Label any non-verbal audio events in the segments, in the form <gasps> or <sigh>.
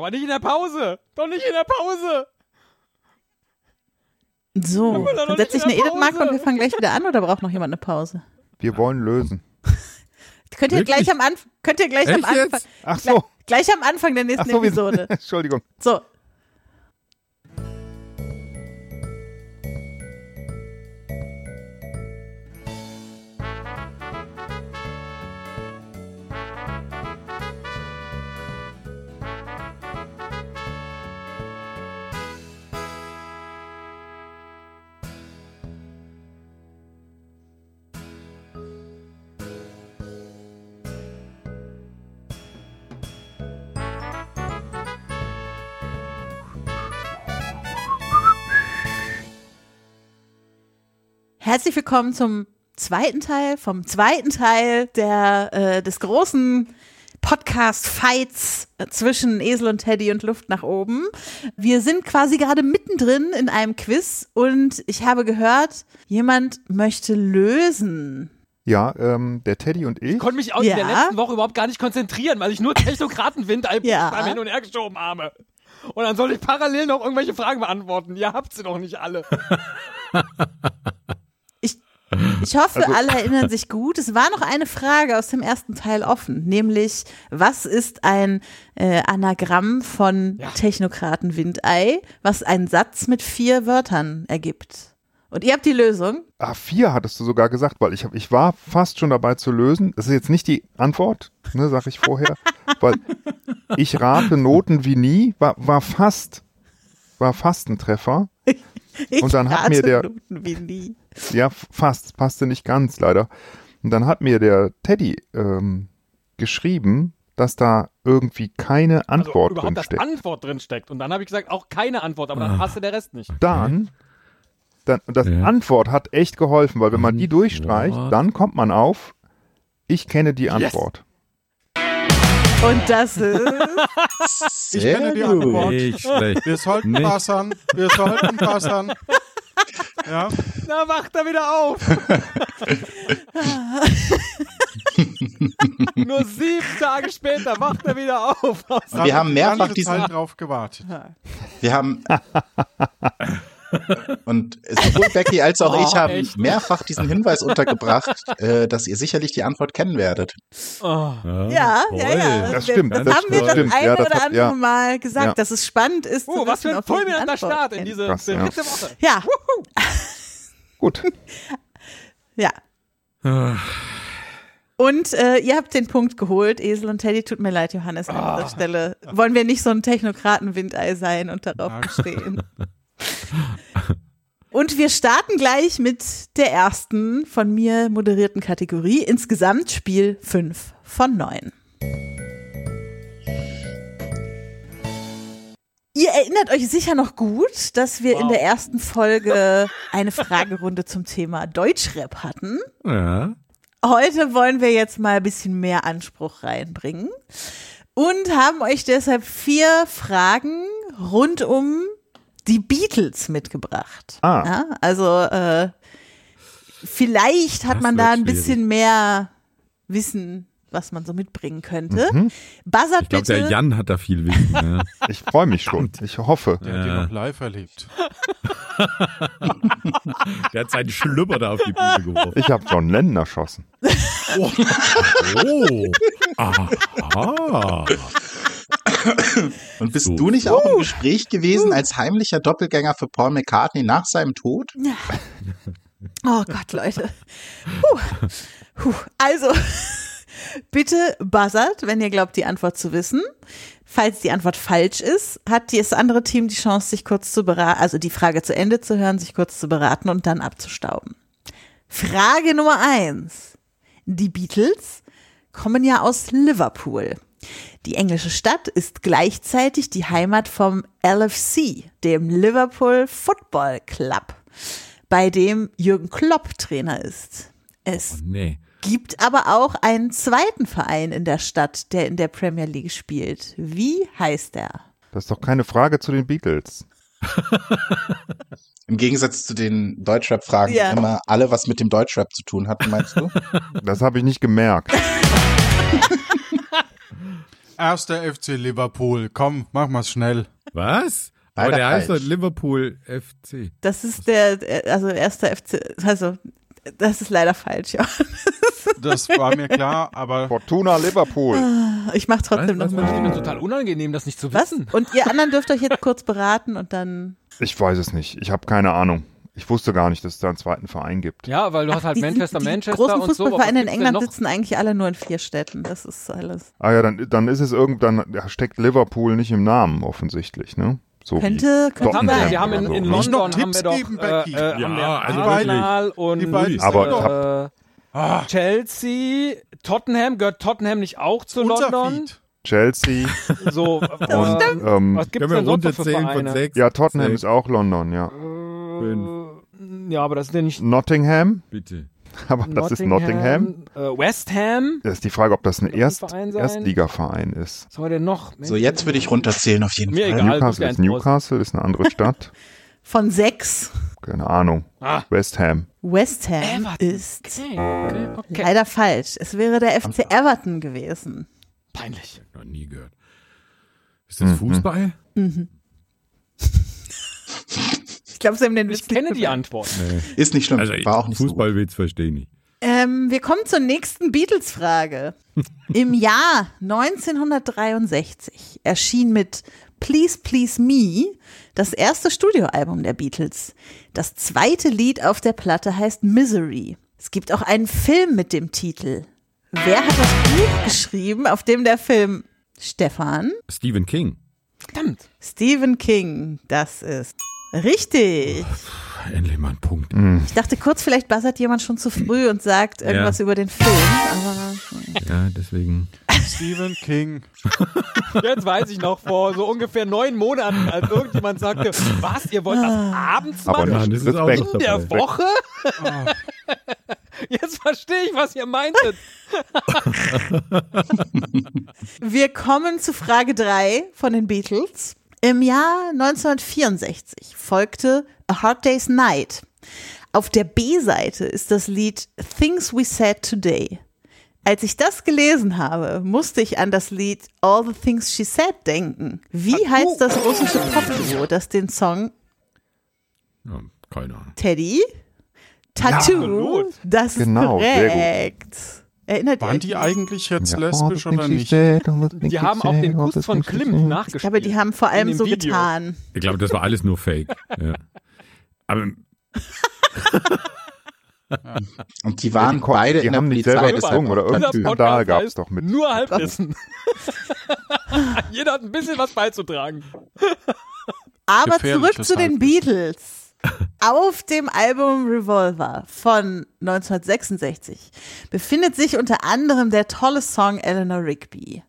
Aber nicht in der Pause. Doch nicht in der Pause. So, dann setze ich nicht eine Edith-Marke und wir fangen gleich wieder an oder braucht noch jemand eine Pause? Wir wollen lösen. <laughs> Könnt ihr Wirklich? gleich am Anfang, könnt ihr gleich am Echt Anfang, jetzt? Ach so. gleich am Anfang der Ach nächsten so, wir, Episode. <laughs> Entschuldigung. So. Herzlich willkommen zum zweiten Teil, vom zweiten Teil der, äh, des großen Podcast-Fights zwischen Esel und Teddy und Luft nach oben. Wir sind quasi gerade mittendrin in einem Quiz und ich habe gehört, jemand möchte lösen. Ja, ähm, der Teddy und ich. Ich konnte mich auch Ja. in der letzten Woche überhaupt gar nicht konzentrieren, weil ich nur Technokratenwind Ja. beim Hin und Her geschoben habe. Und dann soll ich parallel noch irgendwelche Fragen beantworten. Ihr habt sie doch nicht alle. <laughs> Ich hoffe, Also- alle erinnern sich gut. Es war noch eine Frage aus dem ersten Teil offen, nämlich was ist ein äh, Anagramm von Ja. Technokraten Windei, was einen Satz mit vier Wörtern ergibt? Und ihr habt die Lösung. Ah, vier hattest du sogar gesagt, weil ich, hab, ich war fast schon dabei zu lösen. Das ist jetzt nicht die Antwort, ne, sag ich vorher, <laughs> weil ich rate Noten wie nie, war, war fast, war fast ein Treffer. <laughs> Ich Und dann hat mir der- Noten wie nie. Ja, fast, passte nicht ganz leider. Und dann hat mir der Teddy ähm, geschrieben, dass da irgendwie keine Also Antwort überhaupt das drinsteckt. Antwort drin steckt. Und dann habe ich gesagt, auch keine Antwort, aber dann Ah. passte der Rest nicht. Dann, dann das Ja. Antwort hat echt geholfen, weil wenn man die durchstreicht, Antwort. dann kommt man auf, ich kenne die Yes. Und das ist <laughs> Ich Sehr kenne die gut. Antwort. Nicht schlecht. Wir sollten Nicht. passern. Wir sollten passern. <laughs> Ja, Na, wacht er wieder auf. <laughs> Nur sieben Tage später wacht er wieder auf. Wir haben mehrfach diesen, Zeit drauf gewartet. wir haben, und sowohl Becky als auch Oh, ich haben echt? mehrfach diesen Hinweis untergebracht, <laughs> äh, dass ihr sicherlich die Antwort kennen werdet. Oh. ja, ja, ja. Das Wir- stimmt, Das das haben wir stimmt. das eine Ja, das oder hat- andere ja. Mal gesagt, Ja. dass es spannend ist. zu Oh, was für ein fulminanter Start in diese Krass, ja. dritte Woche. Ja, <laughs> Gut, ja. Ah, Und äh, ihr habt den Punkt geholt, Esel und Teddy. Tut mir leid, Johannes, an Ah. dieser Stelle. Wollen wir nicht so ein Technokraten-Windei sein und darauf Ja. bestehen? <laughs> Und wir starten gleich mit der ersten von mir moderierten Kategorie. Insgesamt Spiel 5 von 9. Ihr erinnert euch sicher noch gut, dass wir in Wow. der ersten Folge eine Fragerunde zum Thema Deutschrap hatten. Ja. Heute wollen wir jetzt mal ein bisschen mehr Anspruch reinbringen und haben euch deshalb vier Fragen rund um die Beatles mitgebracht. Ah. Ja, also äh, vielleicht hat Das man da ein schwierig. bisschen mehr Wissen, was man so mitbringen könnte. Mhm. Buzzert Ich glaube, der Jan hat da viel Wissen. Ja. <laughs> ich freue mich schon. Ich hoffe. Der hat die Ja. noch live erlebt. <laughs> Der hat seinen Schlüpper da auf die Bühne geworfen. Ich habe John Lennon erschossen. Oh. Aha. Und bist So. du nicht auch im Gespräch gewesen als heimlicher Doppelgänger für Paul McCartney nach seinem Tod? <laughs> Oh Gott, Leute. Puh. Puh. Also, <laughs> bitte buzzert, wenn ihr glaubt, die Antwort zu wissen. Falls die Antwort falsch ist, hat das andere Team die Chance, sich kurz zu beraten, also die Frage zu Ende zu hören, sich kurz zu beraten und dann abzustauben. Frage Nummer eins. Die Beatles kommen ja aus Liverpool. Die englische Stadt ist gleichzeitig die Heimat vom LFC, dem Liverpool Football Club, bei dem Jürgen Klopp Trainer ist. Es Nee. gibt aber auch einen zweiten Verein in der Stadt, der in der Premier League spielt. Wie heißt er? Das ist doch keine Frage zu den Beatles. Im Gegensatz zu den Deutschrap-Fragen, Ja. die immer alle was mit dem Deutschrap zu tun hatten, meinst du? Das habe ich nicht gemerkt. <laughs> Erster FC Liverpool. Komm, mach mal's schnell. Was? Aber Leider der heißt doch falsch. Liverpool FC. Das ist der, also erster FC, also das ist leider falsch, ja. <laughs> Das war mir klar, aber Fortuna Liverpool. Ich mach trotzdem Was, was, nochmal. Das ist mir total unangenehm, das nicht zu Was? wissen. Und ihr anderen dürft euch jetzt kurz beraten und dann. Ich weiß es nicht. Ich habe keine Ahnung. Ich wusste gar nicht, dass es da einen zweiten Verein gibt. Ja, weil du hast halt die, Manchester, die Manchester großen und so. Fußballvereine in England sitzen eigentlich alle nur in vier Städten. Das ist alles. Ah ja, dann, dann ist es irgendwann, da steckt Liverpool nicht im Namen offensichtlich, ne? So Könnte, könnte haben wir, wir haben in, oder so, in ne? London haben wir Tipps doch geben, äh, Becky. äh, haben Ja, wir also Arsenal und Die beiden sind Aber äh, Ah, Chelsea, Tottenham, gehört Tottenham nicht auch zu London? Chelsea So, <laughs> und äh, ähm, was gibt's denn sonst für runterzählen von Vereine? sechs? ja, Tottenham sechs, ist auch London, ja. fünf, Ja, aber das ist ja nicht Nottingham, bitte. <laughs> aber das ist Nottingham. Äh, West Ham. Das ist die Frage, ob das ein Erst? Erstligaverein ist. Was haben wir denn noch? So, jetzt würde ich runterzählen auf jeden Mir Fall. egal. Newcastle ist Newcastle, ist eine andere <laughs> Stadt. Von sechs. Keine Ahnung. Ah. West Ham. West Ham Everton. ist Okay, okay, leider falsch. Es wäre der FC Everton gewesen. Peinlich. Noch nie gehört. Ist das Fußball? Ich glaube, sie haben den Witz Ich kenne nicht die. Antwort. Nee. Ist nicht schlimm, Also war auch nicht so. Fußballwitz verstehe ich nicht. Ähm, wir kommen zur nächsten Beatles-Frage. <laughs> Im Jahr 1963 erschien mit Please Please Me das erste Studioalbum der Beatles. Das zweite Lied auf der Platte heißt Misery. Es gibt auch einen Film mit dem Titel. Wer hat das Buch geschrieben, auf dem der Film Stefan? Stephen King. Verdammt. Stephen King. Das ist richtig. Endlich mal ein Punkt. Ich dachte kurz, vielleicht buzzert jemand schon zu früh und sagt irgendwas über den Film. Aber Ja, deswegen. Stephen King. <laughs> Jetzt weiß ich noch vor so ungefähr neun Monaten, als irgendjemand sagte, was, ihr wollt das abends Aber machen? Ja, nicht das ist auch Respekt. In der dabei. Woche? Jetzt verstehe ich, was ihr meintet. Wir kommen zu Frage 3 von den Beatles. Im Jahr 1964 folgte A Hard Day's Night. Auf der B-Seite ist das Lied Things We Said Today. Als ich das gelesen habe, musste ich an das Lied All the Things She Said denken. Wie heißt das russische Popduo, das den Song Ja, keine Ahnung. Teddy? Tattoo? absolut. das ist Genau, sehr gut. korrekt. Erinnert Waren die eigentlich jetzt Ja. lesbisch the oder nicht? Die haben auch den Kuss von Klimt nachgespielt. Ich glaube, die haben vor allem so Video. getan. Ich glaube, das war alles nur Fake. Ja. <laughs> Aber <laughs> Und die waren die ko- beide die in der haben nicht Polizei. selber gesungen oder irgendwie. Skandal gab's heißt doch mit. Nur Halbwissen. <laughs> Jeder hat ein bisschen was beizutragen. Aber zurück zu den Halbwissen. Beatles. Auf dem Album Revolver von 1966 befindet sich unter anderem der tolle Song Eleanor Rigby.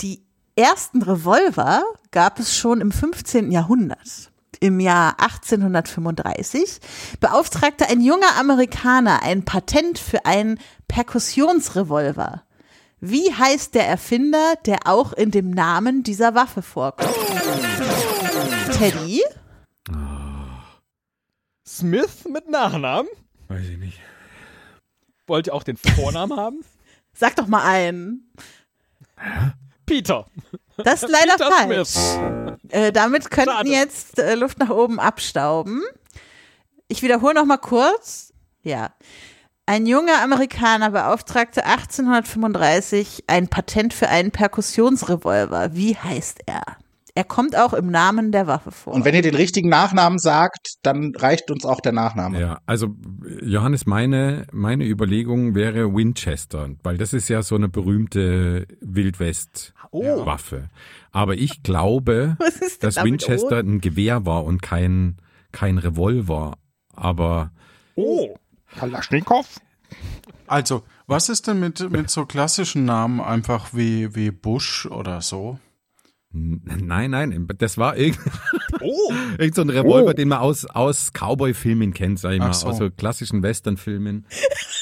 Die ersten Revolver gab es schon im 15. Jahrhundert. Im Jahr 1835 beauftragte ein junger Amerikaner ein Patent für einen Perkussionsrevolver. Wie heißt der Erfinder, der auch in dem Namen dieser Waffe vorkommt? Teddy? Smith mit Nachnamen. weiß ich nicht. Wollt ihr auch den Vornamen haben? <laughs> Sag doch mal einen. Peter. Das ist leider Peter falsch. Smith. Äh, damit könnten Schade. jetzt äh, Luft nach oben abstauben. Ich wiederhole noch mal kurz. Ja. Ein junger Amerikaner beauftragte 1835 ein Patent für einen Perkussionsrevolver. Wie heißt er? Er kommt auch im Namen der Waffe vor. Und wenn ihr den richtigen Nachnamen sagt, dann reicht uns auch der Nachname. Ja, also Johannes, meine, meine Überlegung wäre Winchester, weil das ist ja so eine berühmte Wildwest-Waffe. Aber ich glaube, <laughs> dass Winchester ein Gewehr war und kein, kein Revolver. Aber Oh. Kalaschnikow? Also, was ist denn mit, mit so klassischen Namen einfach wie, wie Bush oder so? Nein, nein, das war irgend, <laughs> Oh. irgend so ein Revolver, den man aus, aus Cowboy-Filmen kennt, sag ich mal, so. aus so klassischen Western-Filmen.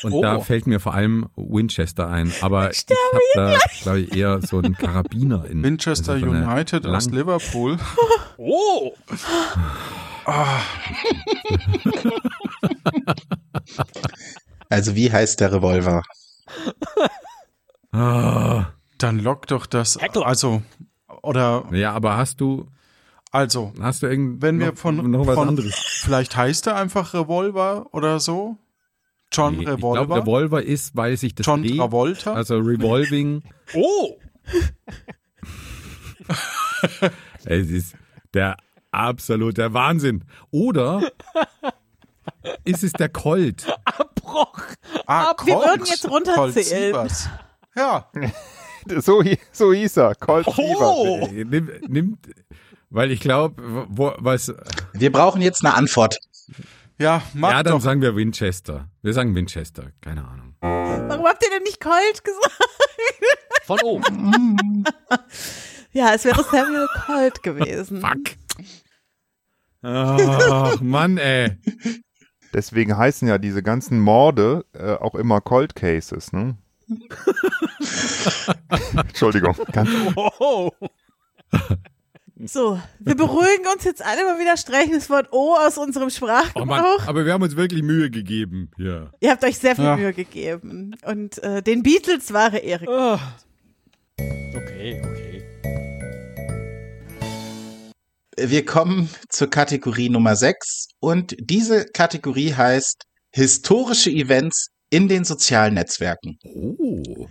Und Oh. da fällt mir vor allem Winchester ein. Aber ich habe da, glaube ich, eher so einen Karabiner in Winchester also so United aus Liverpool. <laughs> Oh. Also wie heißt der Revolver? Ah, Dann lock doch das. Heckler. Also, oder, Ja, aber hast du, also, hast du irgend wenn wir noch, von, noch was von anderes? vielleicht heißt er einfach Revolver oder so? John Nee, ich Revolver? glaube, Revolver ist, weil sich das John dreht, Travolta? also Revolving, <laughs> Oh! <laughs> es ist der absolute Wahnsinn. Oder ist es der Colt? Abbruch! ah, wir Colt. würden jetzt runterzählen. Ja, <laughs> <laughs> So, so hieß er. Colt Oh! Fever. Nimm, nimmt, weil ich glaube, was, Wir brauchen jetzt eine Antwort. ja, mach ja, dann doch. sagen wir Winchester. Wir sagen Winchester, keine Ahnung. Warum habt ihr denn nicht Colt gesagt? Von oben. <laughs> Ja, es wäre Samuel Colt gewesen. Fuck. Ach, Mann, ey. Deswegen heißen ja diese ganzen Morde äh, auch immer Cold Cases, ne? <laughs> Entschuldigung. Ganz, Oh! So, wir beruhigen uns jetzt alle mal wieder, streichen das Wort O aus unserem Oh Mann, Sprachgebrauch. aber wir haben uns wirklich Mühe gegeben hier. Ihr habt euch sehr viel Ja. Mühe gegeben. Und äh, den Beatles wahre Ehre. Ah. Okay, okay. Wir kommen zur Kategorie Nummer 6 und diese Kategorie heißt historische Events in den sozialen Netzwerken. Oh.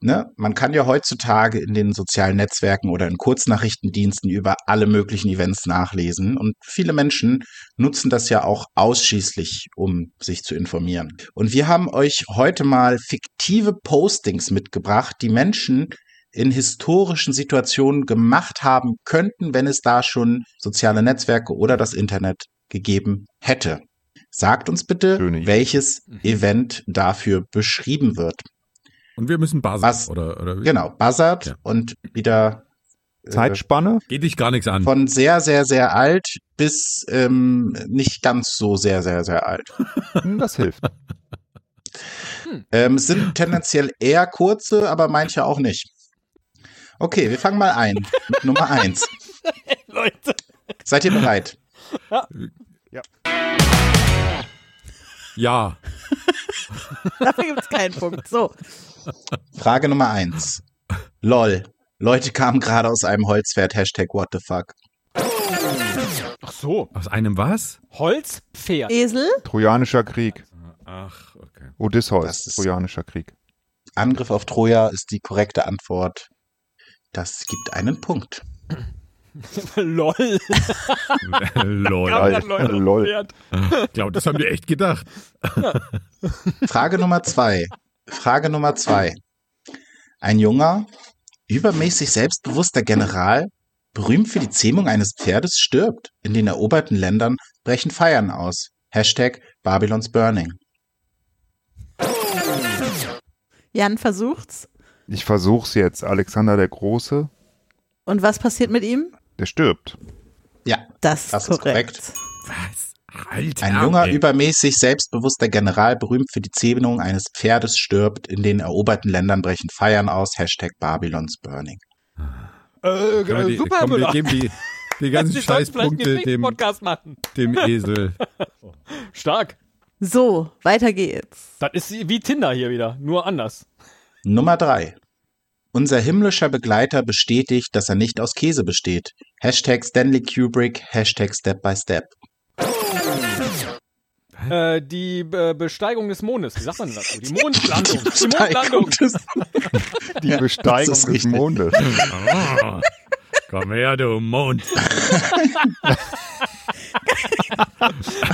Ne? Man kann ja heutzutage in den sozialen Netzwerken oder in Kurznachrichtendiensten über alle möglichen Events nachlesen und viele Menschen nutzen das ja auch ausschließlich, um sich zu informieren. Und wir haben euch heute mal fiktive Postings mitgebracht, die Menschen in historischen Situationen gemacht haben könnten, wenn es da schon soziale Netzwerke oder das Internet gegeben hätte. Sagt uns bitte, welches Event dafür beschrieben wird. Und wir müssen buzzern, Was? oder, oder wie? Genau, buzzert Ja. und wieder äh, Zeitspanne? Geht dich gar nichts an. von sehr, sehr, sehr alt bis ähm, nicht ganz so sehr, sehr, sehr alt. Hm, Das hilft. Ähm, es sind tendenziell eher kurze, aber manche auch nicht. Okay, wir fangen mal ein mit Nummer eins. <laughs> Leute. Seid ihr bereit? Ja. <laughs> Dafür gibt es keinen Punkt. So, Frage Nummer eins. LOL. Leute kamen gerade aus einem Holzpferd. Hashtag what the fuck. Ach so. Aus einem was? Holzpferd. Esel. Trojanischer Krieg. Ach, okay. Odysseus. Das ist- Trojanischer Krieg. Angriff auf Troja ist die korrekte Antwort. Das gibt einen Punkt. <laughs> Lol. <laughs> Lol. Auf Lol. Pferd. Ich glaube, das haben wir echt gedacht. Frage Nummer zwei. Frage Nummer zwei. Ein junger, übermäßig selbstbewusster General, berühmt für die Zähmung eines Pferdes, stirbt. In den eroberten Ländern brechen Feiern aus. Hashtag Babylons Burning. Jan versucht's. Ich versuch's jetzt. Alexander der Große, Und was passiert mit ihm? Der stirbt. Ja, Das, Das ist ist korrekt. Was? Alter. ein junger, ey. übermäßig selbstbewusster General, berühmt für die Zähmung eines Pferdes, stirbt. In den eroberten Ländern brechen Feiern aus. Hashtag Babylons Burning. Äh, die, super, komm, wir geben die, die ganzen Scheißpunkte dem, Podcast machen. dem Esel. <laughs> Stark. So, weiter geht's. Das ist wie Tinder hier wieder, nur anders. Nummer drei. Unser himmlischer Begleiter bestätigt, dass er nicht aus Käse besteht. Hashtag Stanley Kubrick, Hashtag Step by Step. Äh, die äh, Besteigung des Mondes, wie sagt man dazu? <laughs> Die Mondlandung. Die Mondlandung. <laughs> Die Besteigung das ist des richtig. Mondes. Ah, komm her, du Mond. <laughs>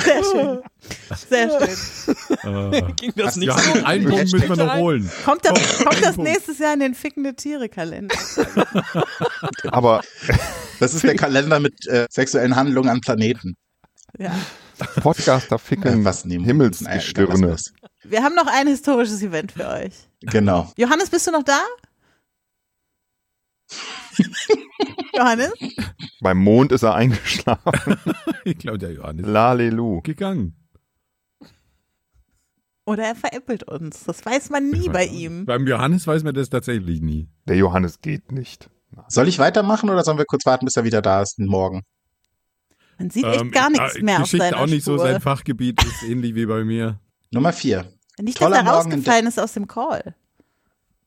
Sehr schön. Sehr schön. Ah. <laughs> Ging das nicht Ja, so? einen Punkt müssen wir noch holen. Kommt das, kommt das Punkt. nächstes Jahr in den fickende Tiere-Kalender? <laughs> Aber Das ist der Kalender mit äh, sexuellen Handlungen an Planeten. Ja. Podcaster ficken Äh, was nehmen? Himmelsgestirne. Wir haben noch ein historisches Event für euch. Genau. Johannes, bist du noch da? <laughs> Johannes? Beim Mond ist er eingeschlafen. <laughs> Ich glaube, der Johannes Lalelu. gegangen. Oder er veräppelt uns. Das weiß man nie bei ihm. Beim Johannes weiß man das tatsächlich nie. Der Johannes geht nicht. Soll ich weitermachen oder sollen wir kurz warten, bis er wieder da ist, morgen? Man sieht echt gar nichts äh, mehr auf Geschichte seiner auch nicht so Spur. sein Fachgebiet, ist <laughs> ähnlich wie bei mir. Nummer vier. Nicht, dass Toller er Morgen in rausgefallen ist aus dem Call.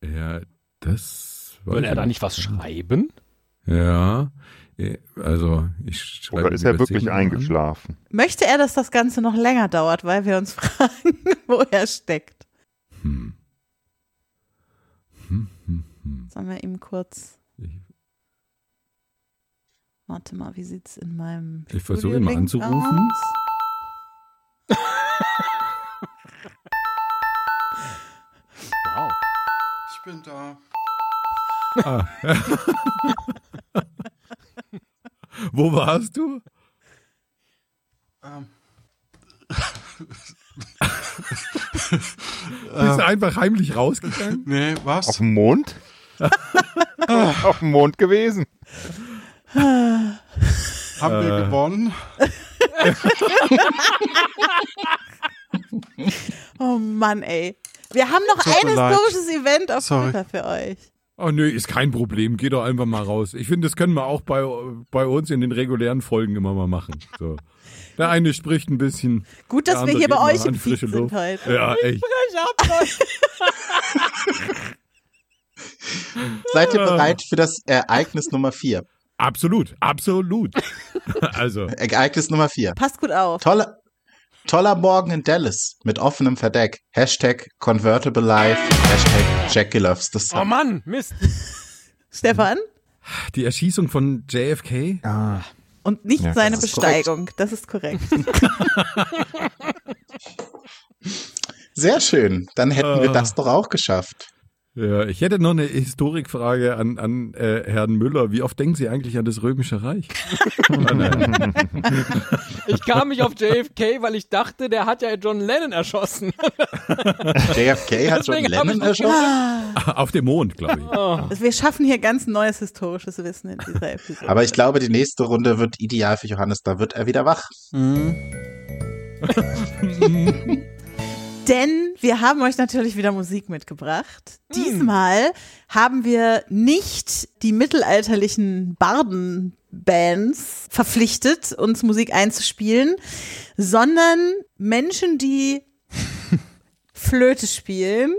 Ja, das Will er da nicht was schreiben? Ja, eh, also ich schreibe Oder ist er wirklich Version an. eingeschlafen? Möchte er, dass das Ganze noch länger dauert, weil wir uns <laughs> fragen, wo er steckt? Hm. Hm, hm, hm. Sollen wir ihm kurz. Ich- Warte mal, wie sieht's in meinem. Ich versuche ihn mal anzurufen. aus? Wow. <laughs> Ich bin da. Ah. Wo warst du? Ähm, <laughs> Bist du einfach heimlich rausgegangen? nee, Auf was? dem Mond? Auf dem Mond gewesen. Haben wir Äh. gewonnen? <laughs> Oh Mann, ey. Wir haben noch Tut ein mir leid. historisches Event auf Sorry. Twitter für euch. Oh nö, ist kein Problem. Geh doch einfach mal raus. Ich finde, das können wir auch bei, bei uns in den regulären Folgen immer mal machen. So. Der eine spricht ein bisschen. Gut, dass wir hier bei euch im frische sind Luft. heute. Ja, echt. <laughs> Seid ihr bereit für das Ereignis Nummer 4? Absolut, absolut. <laughs> also, Ereignis Nummer 4. Passt gut auf. Toller, toller Morgen in Dallas mit offenem Verdeck. Hashtag Convertible Life. Hashtag Jackie loves the Oh sun. Mann, Mist. <laughs> Stefan? die Erschießung von JFK. Ah, Und nicht Ja, seine das ist korrekt. Besteigung. Das ist korrekt. <laughs> Sehr schön. Dann hätten wir Ah. das doch auch geschafft. Ja, ich hätte noch eine Historikfrage an, an äh, Herrn Müller. Wie oft denken Sie eigentlich an das Römische Reich? Ah. <laughs> Ich kam mich auf JFK, weil ich dachte, der hat ja John Lennon erschossen. JFK hat John Deswegen hab Lennon erschossen. Auf dem Mond, glaube ich. Also wir schaffen hier ganz neues historisches Wissen in dieser Episode. Aber ich glaube, die nächste Runde wird ideal für Johannes. Da wird er wieder wach. <laughs> Denn wir haben euch natürlich wieder Musik mitgebracht. Diesmal haben wir nicht die mittelalterlichen Bardenbands verpflichtet, uns Musik einzuspielen, sondern Menschen, die <laughs> Flöte spielen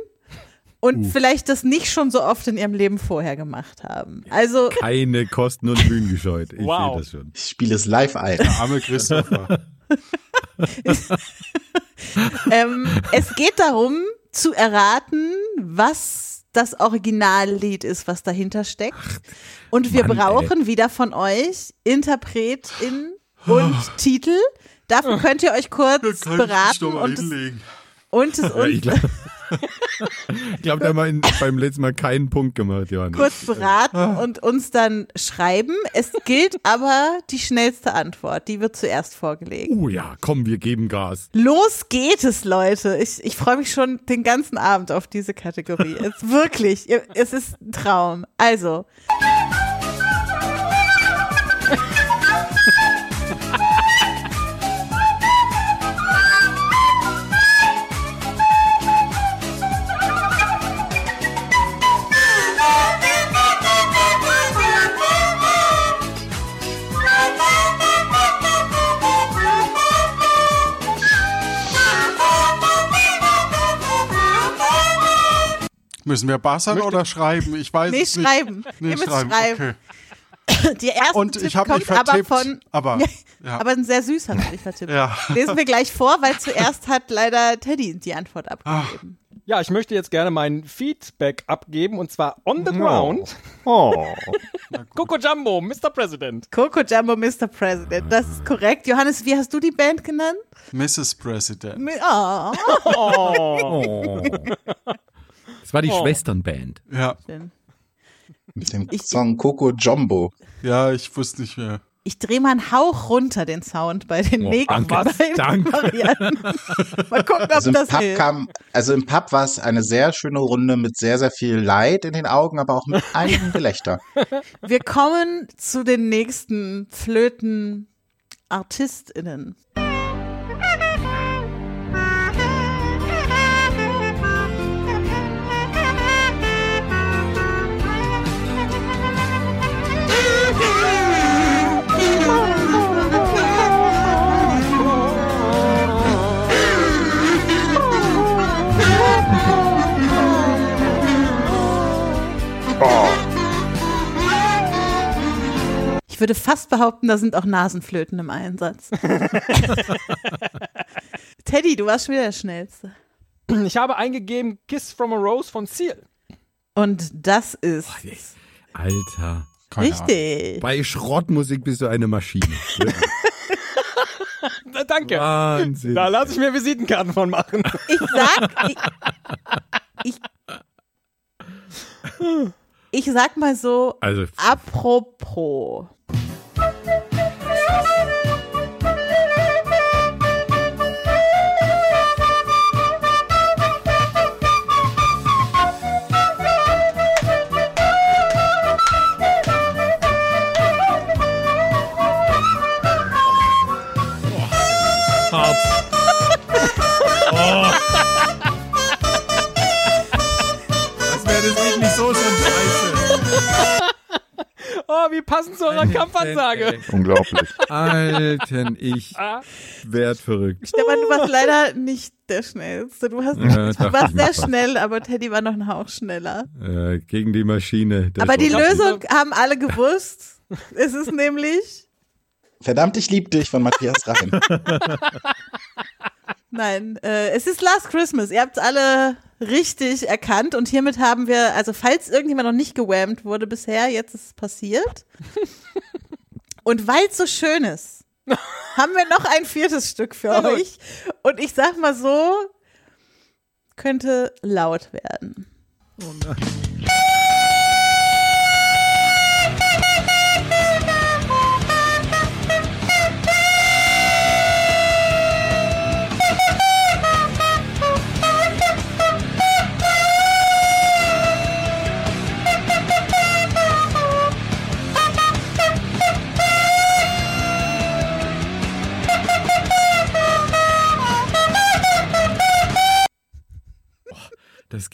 und vielleicht das nicht schon so oft in ihrem Leben vorher gemacht haben. Also Keine Kosten und Mühen gescheut. Ich Wow. sehe das schon. Ich spiele es live ein. Arme Christopher. <laughs> <laughs> ähm, es geht darum, zu erraten, was das Originallied ist, was dahinter steckt. Und wir Mann, brauchen wieder von euch Interpretin und <gasps> Titel. Dafür könnt ihr euch kurz beraten und es, und es Ja, <laughs> ich glaube, da haben wir in- beim letzten Mal keinen Punkt gemacht, Johannes. kurz beraten und uns dann schreiben. Es gilt aber die schnellste Antwort. Die wird zuerst vorgelegt. Oh ja, komm, wir geben Gas. Los geht es, Leute. Ich, ich freue mich schon den ganzen Abend auf diese Kategorie. <laughs> Es, wirklich, es ist ein Traum. Also. Müssen wir bassern oder schreiben? Ich weiß Nee, es nicht. schreiben. Nee, Ihr müsst schreiben. schreiben. Okay. Die erste Und Tipp ich habe mich kommt aber vertippt. von. aber, <laughs> ja. Aber ein sehr süß hat sich vertippt. Ja. Lesen wir gleich vor, weil zuerst hat leider Teddy die Antwort abgegeben. Ja, ich möchte jetzt gerne mein Feedback abgeben und zwar on the ground. Oh. <laughs> Coco Jumbo, Mr. President. Coco Jumbo, Mr. President. Das ist korrekt. Johannes, wie hast du die Band genannt? Mrs. President. Mi- Oh. Oh. <laughs> Das war die Oh. Schwesternband. Ja, Mit dem Ich- Song Coco Jumbo. ja, ich wusste nicht mehr. Ich drehe mal einen Hauch runter den Sound bei den Oh, mega danke, danke. Varianten. <laughs> Mal gucken, ob Also im das Pub hilft. kam, also im Pub war es eine sehr schöne Runde mit sehr, sehr viel Leid in den Augen, aber auch mit <laughs> einigem Gelächter. Wir kommen zu den nächsten Flöten-ArtistInnen. Würde fast behaupten, da sind auch Nasenflöten im Einsatz. <laughs> Teddy, du warst schon wieder der Schnellste. Ich habe eingegeben Kiss from a Rose von Seal. Und das ist Alter. Keine Ahnung. richtig. Bei Schrottmusik bist du eine Maschine. <laughs> Na, danke. Wahnsinn. Da lasse ich mir Visitenkarten von machen. Ich sag, ich, ich, <laughs> ich sag mal so, Also, apropos. Kampfansage. Unglaublich. <laughs> Alten, ich werd verrückt. Stefan, du warst leider nicht der Schnellste. Du, hast, Ja, du warst sehr fast. schnell, aber Teddy war noch einen Hauch schneller. Äh, gegen die Maschine. Aber die Lösung haben alle gewusst. Es ist nämlich, Verdammt, ich lieb dich von Matthias Reim. nein, äh, es ist Last Christmas. Ihr habt alle richtig erkannt und hiermit haben wir, also falls irgendjemand noch nicht gewammt wurde bisher, jetzt ist es passiert. Und weil es so schön ist, <laughs> haben wir noch ein viertes Stück für gut. euch. Und ich sag mal so, könnte laut werden. Das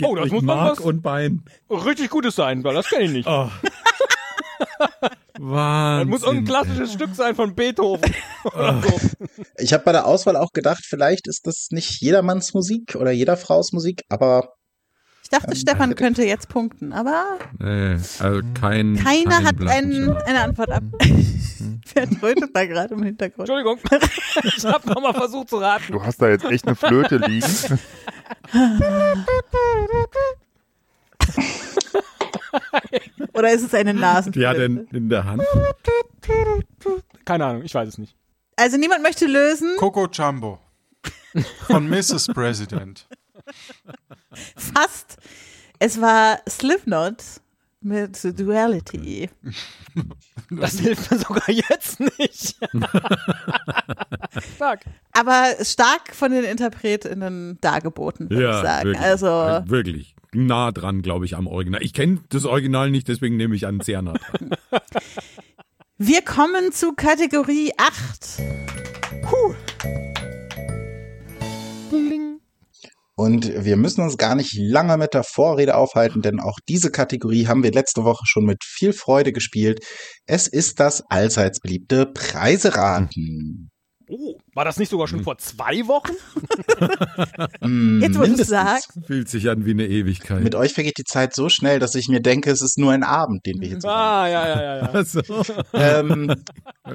gibt Oh, das muss Mark was- und Bein. Richtig gutes sein, weil das kenne ich nicht. Oh. <laughs> Das Wahnsinn. muss irgendein klassisches Stück sein von Beethoven. <laughs> Oder so. Ich habe bei der Auswahl auch gedacht, vielleicht ist das nicht jedermanns Musik oder jeder Frau's Musik, aber dachte, Stefan könnte jetzt punkten, aber Nee, also kein. keiner kein hat ein, eine Antwort ab. <laughs> Wer trötet da gerade im Hintergrund? Entschuldigung. <laughs> Ich habe nochmal versucht zu raten. Du hast da jetzt echt eine Flöte liegen. <laughs> Oder ist es eine Die hat Nasenflöte? in, in der Hand. Keine Ahnung, ich weiß es nicht. Also niemand möchte lösen. Coco Jumbo. Von Mrs. President. <laughs> Fast. Es war Slipknot mit Duality. <laughs> Das hilft mir sogar jetzt nicht. <laughs> Fuck. Aber stark von den InterpretInnen dargeboten, würde ich sagen. wirklich. Also, Äh, wirklich. Nah dran, glaube ich, am Original. Ich kenne das Original nicht, deswegen nehme ich an sehr nah dran. wir kommen zu Kategorie 8. Bling. Und wir müssen uns gar nicht lange mit der Vorrede aufhalten, denn auch diese Kategorie haben wir letzte Woche schon mit viel Freude gespielt. Es ist das allseits beliebte Preiseraten. Oh, war das nicht sogar schon vor zwei Wochen? <laughs> <laughs> Jetzt, wo du sagst. Fühlt sich an wie eine Ewigkeit. Mit euch vergeht die Zeit so schnell, dass ich mir denke, es ist nur ein Abend, den wir hier zusammen Ah, ja, ja, ja, ja. Also, <laughs> ähm,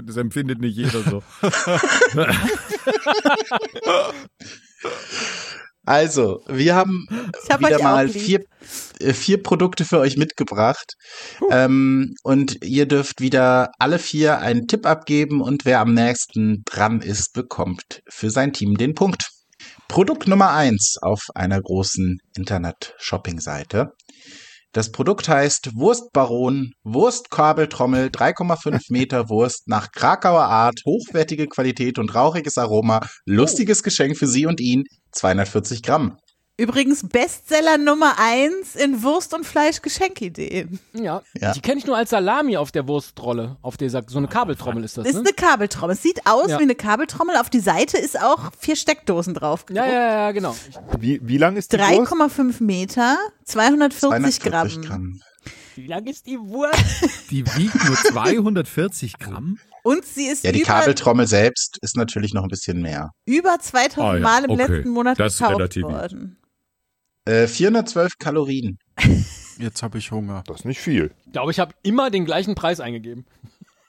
das empfindet nicht jeder so. Also, wir haben <laughs> hab wieder mal vier, äh, vier Produkte für euch mitgebracht. Ähm, und ihr dürft wieder alle vier einen Tipp abgeben und wer am nächsten dran ist, bekommt für sein Team den Punkt. Produkt Nummer eins auf einer großen Internet-Shopping-Seite. Das Produkt heißt Wurstbaron, Wurstkabeltrommel, 3,5 <laughs> Meter Wurst nach Krakauer Art, hochwertige Qualität und rauchiges Aroma, lustiges Geschenk für Sie und ihn, 240 Gramm. Übrigens Bestseller Nummer 1 in Wurst- und Fleisch-Geschenkideen. Ja, Ja. die kenne ich nur als Salami auf der Wurstrolle. Auf dieser, so eine Kabeltrommel ist das, Das ist ne? eine Kabeltrommel. Es sieht aus Ja. wie eine Kabeltrommel. Auf die Seite ist auch vier Steckdosen drauf. Ja, ja, ja, genau. Wie, wie lang ist die Wurst? 3,5 Meter, 240 Gramm. 240 Gramm. Wie lang ist die Wurst? Die wiegt nur 240 Gramm. Und sie ist Ja, die über, Kabeltrommel selbst ist natürlich noch ein bisschen mehr. über 2000 Ah ja, Mal im okay. letzten Monat Das gekauft relativiert. worden. Äh, 412 Kalorien. <laughs> Jetzt habe ich Hunger. Das ist nicht viel. Ich glaube, ich habe immer den gleichen Preis eingegeben.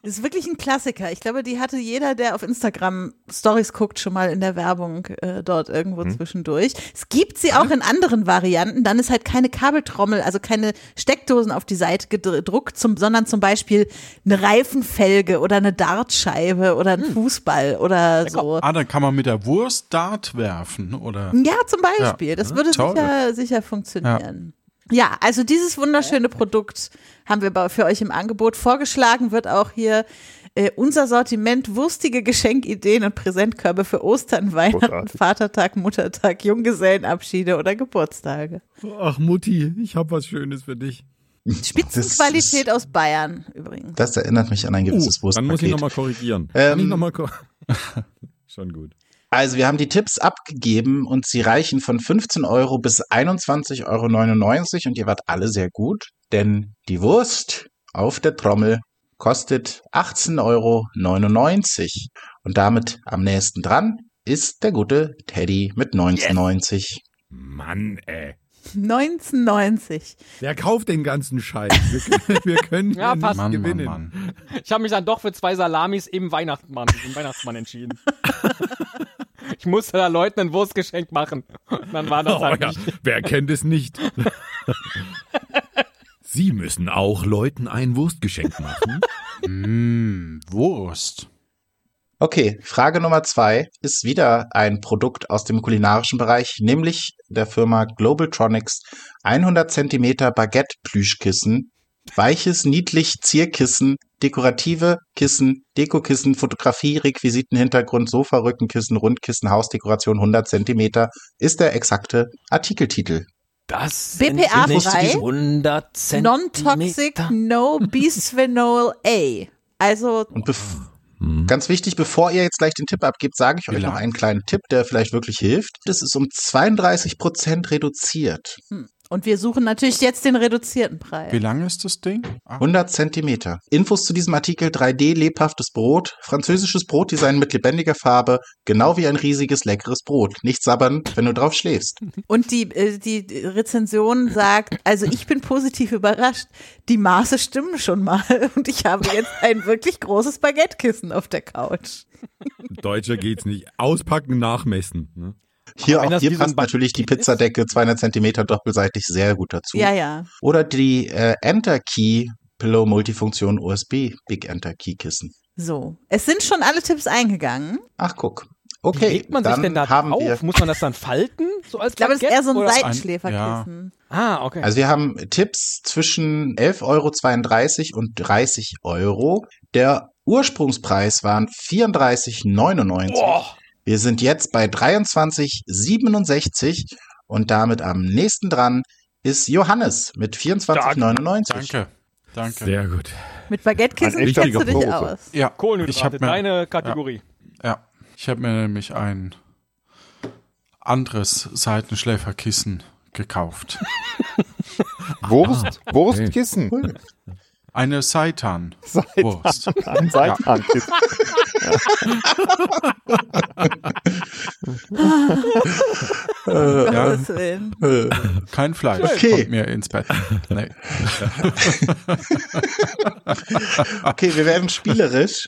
Das ist wirklich ein Klassiker. Ich glaube, die hatte jeder, der auf Instagram Stories guckt, schon mal in der Werbung äh, dort irgendwo Mhm. zwischendurch. Es gibt sie auch in anderen Varianten. Dann ist halt keine Kabeltrommel, also keine Steckdosen auf die Seite gedruckt, zum, sondern zum Beispiel eine Reifenfelge oder eine Dartscheibe oder Hm. ein Fußball oder so. Ah, dann kann man mit der Wurst Dart werfen, oder? Ja, zum Beispiel. Das würde sicher, sicher funktionieren. Ja. Also dieses wunderschöne Produkt haben wir für euch im Angebot. Vorgeschlagen wird auch hier äh, unser Sortiment wurstige Geschenkideen und Präsentkörbe für Ostern, <laughs> Weihnachten, Großartig. Vatertag, Muttertag, Junggesellenabschiede oder Geburtstage. Ach Mutti, ich habe was Schönes für dich. Spitzenqualität aus Bayern übrigens. Das erinnert mich an ein gewisses Uh, dann muss ich Wurstpaket. nochmal korrigieren. Kann ich Ähm, noch mal ko <laughs> Schon gut. Also wir haben die Tipps abgegeben und sie reichen von 15 Euro bis 21,99 Euro und ihr wart alle sehr gut, denn die Wurst auf der Trommel kostet 18,99 Euro und damit am nächsten dran ist der gute Teddy mit 19,90. Mann, ey. 1990. Wer kauft den ganzen Scheiß? Wir können, <laughs> wir können Ja, nicht passt. Mann, Mann, gewinnen. Mann. Ich habe mich dann doch für zwei Salamis im Weihnachtsmann, im Weihnachtsmann entschieden. <laughs> ich musste da Leuten ein Wurstgeschenk machen. Und dann war das <laughs> Oh, halt ja. nicht. Wer kennt es nicht? <laughs> Sie müssen auch Leuten ein Wurstgeschenk machen. Mm, Wurst. Okay, Frage Nummer zwei ist wieder ein Produkt aus dem kulinarischen Bereich, nämlich der Firma Globaltronics 100 Zentimeter Baguette-Plüschkissen, weiches, niedlich Zierkissen, dekorative Kissen, Dekokissen, Fotografie, Requisiten, Hintergrund, Sofa, Rückenkissen, Rundkissen, Hausdekoration 100 Zentimeter ist der exakte Artikeltitel. Das BPA frei, 100 Zentimeter. Non-toxic, no bisphenol <laughs> A. Also Und bef ganz wichtig, bevor ihr jetzt gleich den Tipp abgebt, sage ich euch noch einen kleinen Tipp, der vielleicht wirklich hilft. Das ist um 32 Prozent reduziert. Und wir suchen natürlich jetzt den reduzierten Preis. Wie lang ist das Ding? Ah, 100 Zentimeter. Infos zu diesem Artikel 3D lebhaftes Brot, französisches Brotdesign mit lebendiger Farbe, genau wie ein riesiges leckeres Brot. Nicht sabbern, wenn du drauf schläfst. Und die, äh, die Rezension sagt, also ich bin positiv überrascht. Die Maße stimmen schon mal. <laughs> Und ich habe jetzt ein wirklich großes Baguettekissen auf der Couch. Deutscher geht's nicht. Auspacken, nachmessen. Ne? Hier, auch, das hier wie passt natürlich die? Pizzadecke 200 Zentimeter doppelseitig sehr gut dazu. Ja, ja. Oder die äh, Enter Key Pillow Multifunktion USB Big Enter Key Kissen. So. Es sind schon alle Tipps eingegangen. Ach guck. Wie Okay, legt man sich dann denn da haben drauf? wir Muss man das dann falten? So als Ich glaube, es ist eher so ein Seitenschläferkissen. Ah, okay. Also wir haben Tipps zwischen 11,32 Euro und 30 Euro. Der Ursprungspreis waren 34,99. Boah. Wir sind jetzt bei 23,67 und damit am nächsten dran ist Johannes mit 24,99. danke. Danke. Sehr gut. Mit Baguettekissen kennst du dich Profi. aus. Ja, ich habe Kohlenhydrate, mir, deine Kategorie. ja, ich habe mir nämlich ein anderes Seitenschläferkissen gekauft. <laughs> Wurst, Wurstkissen. Eine Seitan. Seitan. Wurst. Ein Seitankissen. <laughs> Ja, Gottes Willen. Äh, kein Fleisch Okay. kommt mir ins Bett. Nee. <laughs> Okay, wir werden spielerisch.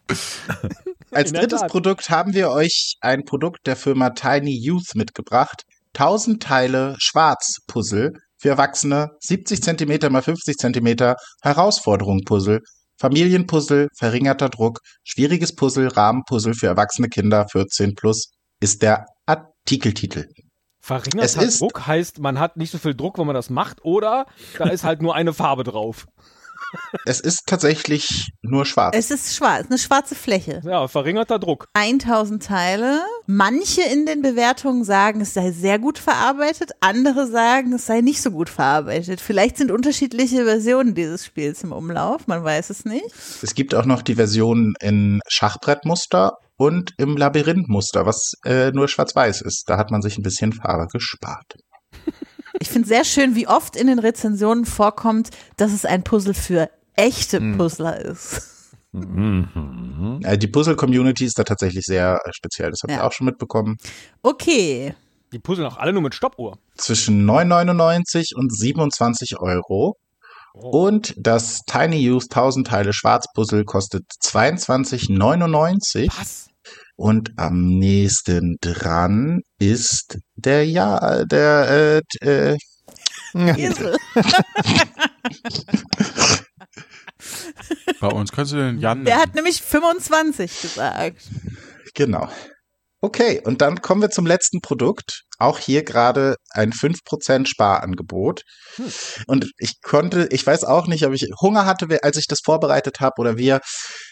Als In drittes. Produkt haben wir euch ein Produkt der Firma Tiny Youth mitgebracht. 1000 Teile Schwarz-Puzzle für Erwachsene, 70 cm mal 50 cm Herausforderung-Puzzle, Familienpuzzle, verringerter Druck, schwieriges Puzzle, Rahmenpuzzle für erwachsene Kinder 14 plus ist der Artikeltitel. Es Verringerter ist- Druck heißt, man hat nicht so viel Druck, wenn man das macht, oder da ist halt nur eine Farbe drauf. Es ist tatsächlich nur schwarz. Es ist schwarz, eine schwarze Fläche. Ja, verringerter Druck. 1000 Teile. Manche in den Bewertungen sagen, es sei sehr gut verarbeitet, andere sagen, es sei nicht so gut verarbeitet. Vielleicht sind unterschiedliche Versionen dieses Spiels im Umlauf, man weiß es nicht. Es gibt auch noch die Version in Schachbrettmuster und im Labyrinthmuster, was äh, nur schwarz-weiß ist. Da hat man sich ein bisschen Farbe gespart. Ich finde sehr schön, wie oft in den Rezensionen vorkommt, dass es ein Puzzle für echte Puzzler ist. Äh, die Puzzle-Community ist da tatsächlich sehr äh, speziell. Das habt ihr Ja. auch schon mitbekommen. Okay. Die puzzeln auch alle nur mit Stoppuhr. Zwischen 9,99 und 27 Euro. Und das Tiny Use 1000 Teile Schwarzpuzzle kostet 22,99. Was? Und am nächsten dran ist der ja der äh, äh, Esel. Bei uns kannst du den Jan Der hat nämlich 25 gesagt. Genau. Okay, und dann kommen wir zum letzten Produkt. Auch hier gerade ein 5% Sparangebot. Und ich konnte, ich weiß auch nicht, ob ich Hunger hatte, als ich das vorbereitet habe oder wir.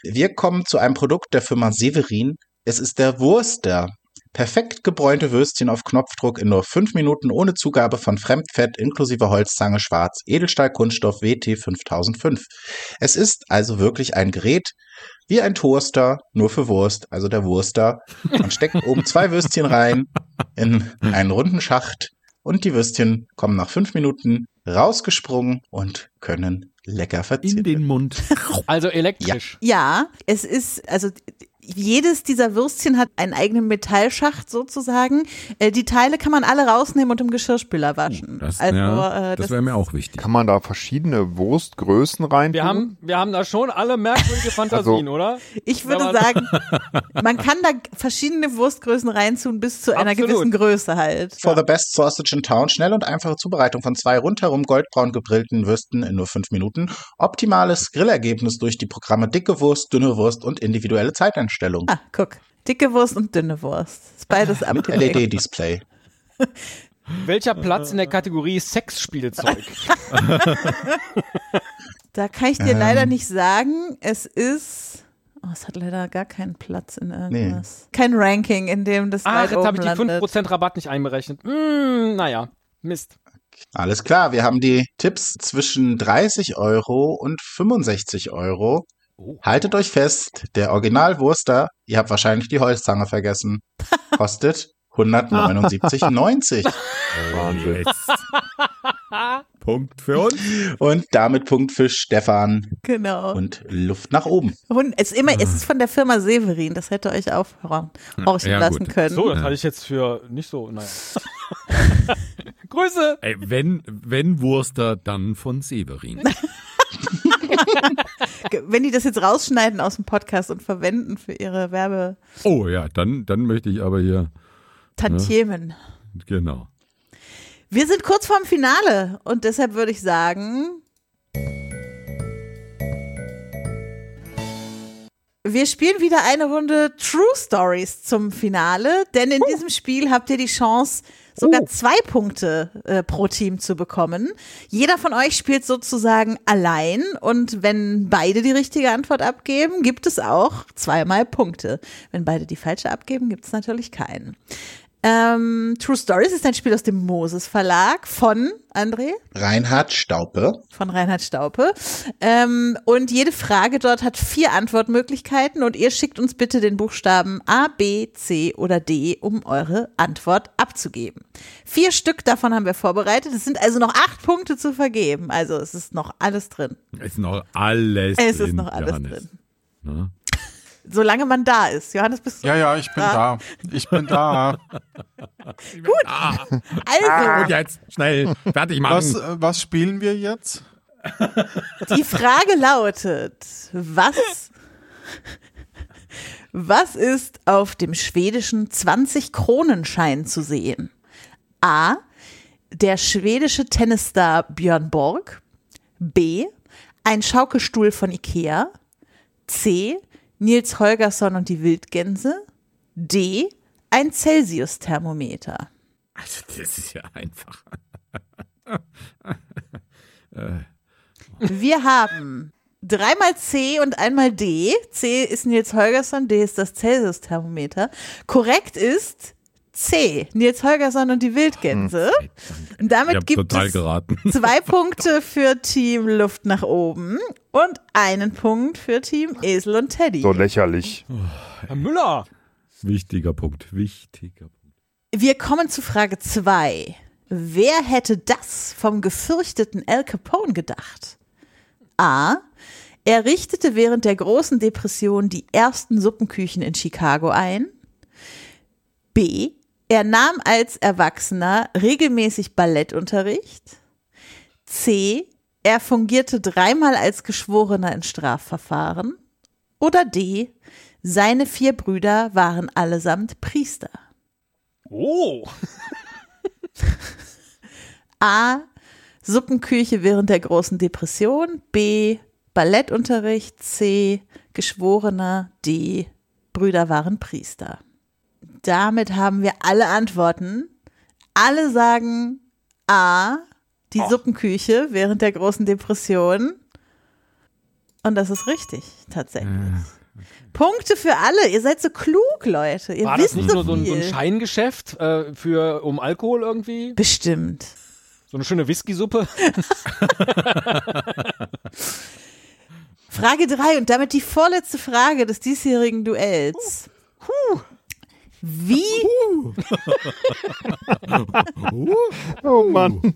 Wir kommen zu einem Produkt der Firma Severin. Es ist der Wurster. Perfekt gebräunte Würstchen auf Knopfdruck in nur 5 Minuten ohne Zugabe von Fremdfett inklusive Holzzange schwarz, Edelstahl Kunststoff WT 5005. Es ist also wirklich ein Gerät, wie ein Toaster, nur für Wurst, also der Wurster. Man steckt oben zwei Würstchen rein in einen runden Schacht und die Würstchen kommen nach fünf Minuten rausgesprungen und können lecker In verziert den Mund. Also elektrisch. Ja, es ist, also jedes dieser Würstchen hat einen eigenen Metallschacht sozusagen. Äh, die Teile kann man alle rausnehmen und im Geschirrspüler waschen. Das, also, ja, äh, das wäre mir auch wichtig. Kann man da verschiedene Wurstgrößen rein? Wir haben, wir haben da schon alle merkwürdige <laughs> Fantasien, oder? Ich würde sagen, <laughs> man kann da verschiedene Wurstgrößen reinzun bis zu einer Absolut. gewissen Größe halt. For the best sausage in town. Schnelle und einfache Zubereitung von zwei rundherum goldbraun gebrillten Würsten in nur fünf Minuten. Optimales Grillergebnis durch die Programme dicke Wurst, dünne Wurst und individuelle Zeiteinstellung. Ah, guck. Dicke Wurst und dünne Wurst. Ist beides Mit abgedeckt. LED-Display. Welcher Platz in der Kategorie Sexspielzeug? <laughs> Da kann ich dir Ähm. leider nicht sagen. Es ist. Oh, es hat leider gar keinen Platz in irgendwas. Kein Ranking, in dem das Ach, weit jetzt habe ich die landet. 5% Rabatt nicht einberechnet. Hm, naja, Mist. Alles klar, wir haben die Tipps zwischen 30 Euro und 65 Euro. Oh. Haltet euch fest, der Original-Wurster, ihr habt wahrscheinlich die Holzzange vergessen, <laughs> kostet 179,90. <laughs> Wahnsinn. <laughs> Punkt für uns. Und damit Punkt für Stefan Genau. und Luft nach oben. Und es ist immer, es ist von der Firma Severin. Das hätte euch aufhorchen horchen Ja, lassen gut. können. So, das hatte ich jetzt für nicht so, naja. Grüße! Ey, wenn, wenn Wurster, dann von Severin. Wenn die das jetzt rausschneiden aus dem Podcast und verwenden für ihre Oh ja, dann, dann möchte ich aber hier, Werbetantiemen. genau. Wir sind kurz vorm Finale und deshalb würde ich sagen, wir spielen wieder eine Runde True Stories zum Finale, denn in diesem Spiel habt ihr die Chance, sogar zwei Punkte äh, pro Team zu bekommen. Jeder von euch spielt sozusagen allein und wenn beide die richtige Antwort abgeben, gibt es auch zweimal Punkte. Wenn beide die falsche abgeben, gibt es natürlich keinen. Ähm, True Stories ist ein Spiel aus dem Moses Verlag von André, Reinhard Staupe. von Reinhard Staupe. Ähm, und jede Frage dort hat vier Antwortmöglichkeiten und ihr schickt uns bitte den Buchstaben A, B, C oder D, um eure Antwort abzugeben. Vier Stück davon haben wir vorbereitet. Es sind also noch acht Punkte zu vergeben. Also es ist noch alles drin. Es ist noch alles Es drin, ist noch alles Johannes. drin. Ne? Solange man da ist. Johannes, bist du? Ja, ja, ich bin da. Ich bin da. <laughs> Also, Und jetzt, schnell, fertig machen. Was, äh, was spielen wir jetzt? Die Frage lautet, was, was ist auf dem schwedischen 20-Kronenschein zu sehen? A. Der schwedische Tennisstar Björn Borg. B. Ein Schaukelstuhl von Ikea. C. Nils Holgersson und die Wildgänse. D. Ein Celsius-Thermometer. Also, das ist ja einfach. Wir haben dreimal C und einmal D. C ist Nils Holgersson, D ist das Celsius-Thermometer. Korrekt ist C, Nils Holgersson und die Wildgänse. Und Ich damit gibt total es geraten. <laughs> zwei Punkte für Team Luft nach oben und einen Punkt für Team Esel und Teddy. So lächerlich. Herr Müller! Wichtiger Punkt, wichtiger Punkt. Wir kommen zu Frage zwei. Wer hätte das vom gefürchteten Al Capone gedacht? A. Er richtete während der großen Depression die ersten Suppenküchen in Chicago ein. B. Er nahm als Erwachsener regelmäßig Ballettunterricht. C. Er fungierte dreimal als Geschworener in Strafverfahren. Oder D. Seine vier Brüder waren allesamt Priester. Oh. <laughs> A. Suppenküche während der großen Depression. B. Ballettunterricht. C. Geschworener. D. Brüder waren Priester. Damit haben wir alle Antworten. Alle sagen A. Die Suppenküche während der großen Depression. Und das ist richtig, tatsächlich. Punkte für alle. Ihr seid so klug, Leute. Ihr War wisst das nicht so nur so ein, so ein Scheingeschäft äh, für um Alkohol irgendwie? Bestimmt. So eine schöne Whisky-Suppe? <laughs> Frage 3 und damit die vorletzte Frage des diesjährigen Duells. Wie, <laughs> Oh Mann.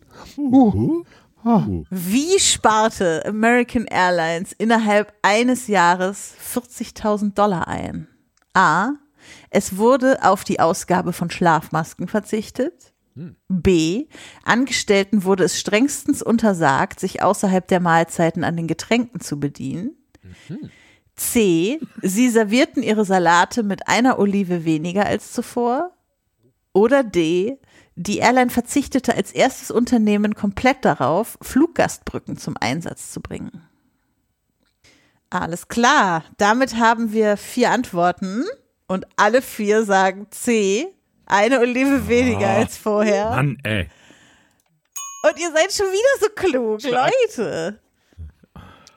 wie sparte American Airlines innerhalb eines Jahres 40.000 Dollar ein? A. Es wurde auf die Ausgabe von Schlafmasken verzichtet. B. Angestellten wurde es strengstens untersagt, sich außerhalb der Mahlzeiten an den Getränken zu bedienen. C. Sie servierten ihre Salate mit einer Olive weniger als zuvor. Oder D. Die Airline verzichtete als erstes Unternehmen komplett darauf, Fluggastbrücken zum Einsatz zu bringen. Alles klar. Damit haben wir vier Antworten und alle vier sagen C. Eine Olive weniger als vorher. Mann, ey. Und ihr seid schon wieder so klug, Leute.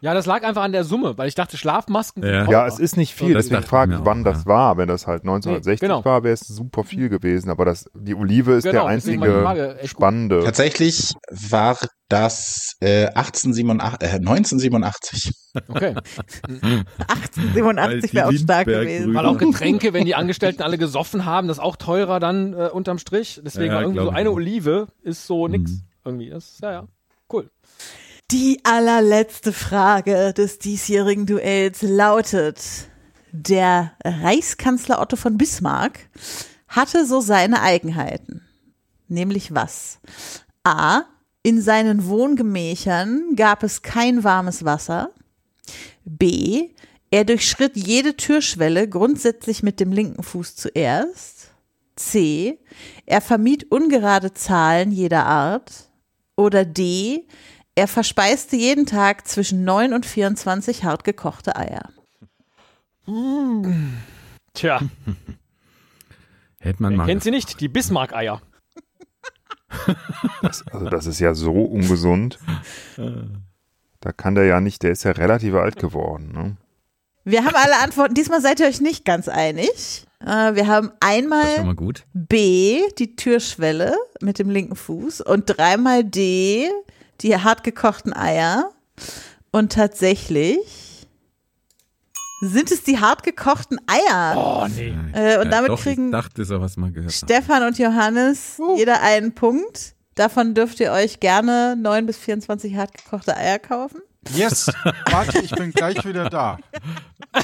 Ja, das lag einfach an der Summe, weil ich dachte, Schlafmasken. sind Ja. Ja, es ist nicht viel, Das deswegen frage ich wann auch, das ja. war. Wenn das halt 1960 Nee, genau. war, wäre es super viel gewesen. Aber das, die Olive ist Genau, der einzige Frage spannende. Tatsächlich war das äh, 1887, äh, 1987. Okay. <laughs> 1887 wäre auch stark gewesen. Weil auch Getränke, wenn die Angestellten alle gesoffen haben, das ist auch teurer dann äh, unterm Strich. Deswegen Ja, war irgendwie so eine. Olive ist so nix. Mhm. Irgendwie. Das ist, ja, ja. Die allerletzte Frage des diesjährigen Duells lautet: Der Reichskanzler Otto von Bismarck hatte so seine Eigenheiten. Nämlich was? A. In seinen Wohngemächern gab es kein warmes Wasser. B. Er durchschritt jede Türschwelle grundsätzlich mit dem linken Fuß zuerst. C. Er vermied ungerade Zahlen jeder Art. Oder D. Er verspeiste jeden Tag zwischen 9 und 24 hart gekochte Eier. Tja, Hätte man wer mal. kennt sie nicht? Die Bismarck-Eier. Also das ist ja so ungesund. Da kann der ja nicht, der ist ja relativ alt geworden. Ne? Wir haben alle Antworten. Diesmal seid ihr euch nicht ganz einig. Äh, Wir haben einmal. B, die Türschwelle mit dem linken Fuß und dreimal D, die hart gekochten Eier. Und tatsächlich sind es die hart gekochten Eier. Oh, nee. Äh, und Ja, damit doch, kriegen Ich dachte, so was mal gehört. haben. Stefan und Johannes jeder einen Punkt. Davon dürft ihr euch gerne 9 bis 24 hart gekochte Eier kaufen. Yes, warte, ich bin gleich wieder da. <laughs>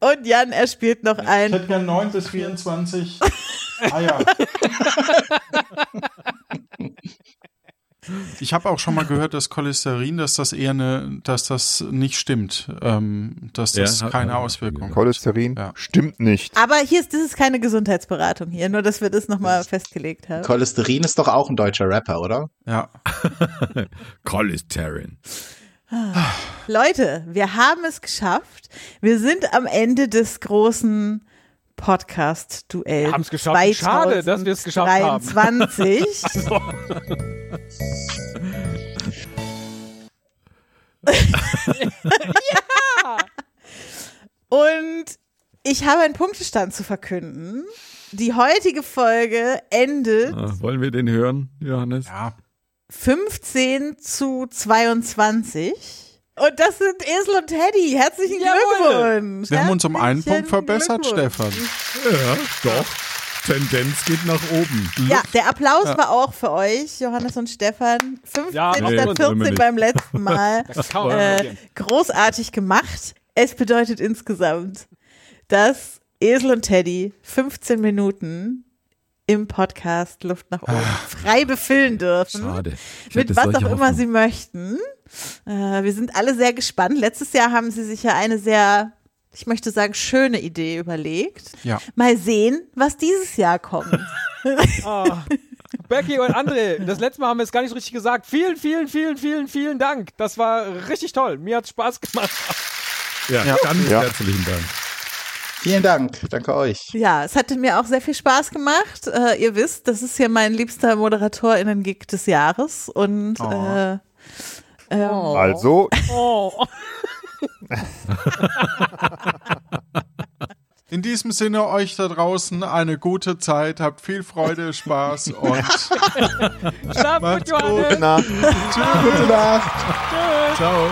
Und Jan, er spielt noch Ich ein. hätte gern 9 bis 24 <laughs> Eier. Ich habe auch schon mal gehört, dass Cholesterin, dass das eher eine, dass das nicht stimmt, ähm, dass das Ja, keine Auswirkung hat. Cholesterin Ja. stimmt nicht. Aber hier ist, das ist keine Gesundheitsberatung hier, nur dass wir das nochmal festgelegt haben. Cholesterin ist doch auch ein deutscher Rapper, oder? Ja. <laughs> Cholesterin. Leute, wir haben es geschafft. Wir sind am Ende des großen Podcast-Duells. Wir haben's geschafft. Schade, dass wir es geschafft haben. <laughs> <laughs> 23. Und ich habe einen Punktestand zu verkünden. Die heutige Folge endet Ah, wollen wir den hören, Johannes? Ja. 15 zu 22. Und das sind Esel und Teddy. Herzlichen Jawohl. Glückwunsch. Wir haben uns um einen Punkt verbessert. Stefan. Ja, doch. Tendenz geht nach oben. Ja, der Applaus war auch für euch, Johannes und Stefan. 15 Ja, statt nee, wollen wir 14 nicht. beim letzten Mal. <laughs> Äh, großartig gemacht. Es bedeutet insgesamt, dass Esel und Teddy 15 Minuten im Podcast Luft nach oben frei befüllen dürfen. Schade. Mit was auch immer sie möchten. Äh, wir sind alle sehr gespannt. Letztes Jahr haben sie sich ja eine sehr, ich möchte sagen, schöne Idee überlegt. Ja. Mal sehen, was dieses Jahr kommt. <laughs> Ah. Becky und André, das letzte Mal haben wir es gar nicht richtig gesagt. Vielen, vielen, vielen, vielen, vielen Dank. Das war richtig toll. Mir hat Spaß gemacht. Ja, ganz Ja. herzlichen Dank. Vielen Dank. Danke euch. Ja, es hatte mir auch sehr viel Spaß gemacht. Äh, ihr wisst, das ist hier mein liebster ModeratorInnen-Gig des Jahres. Und Oh. äh, ähm, Also, Oh. <laughs> In diesem Sinne euch da draußen eine gute Zeit, habt viel Freude, Spaß und <laughs> Schlaf gut, Macht's gut. Johannes. na, Gute Nacht. Tschüss. ciao.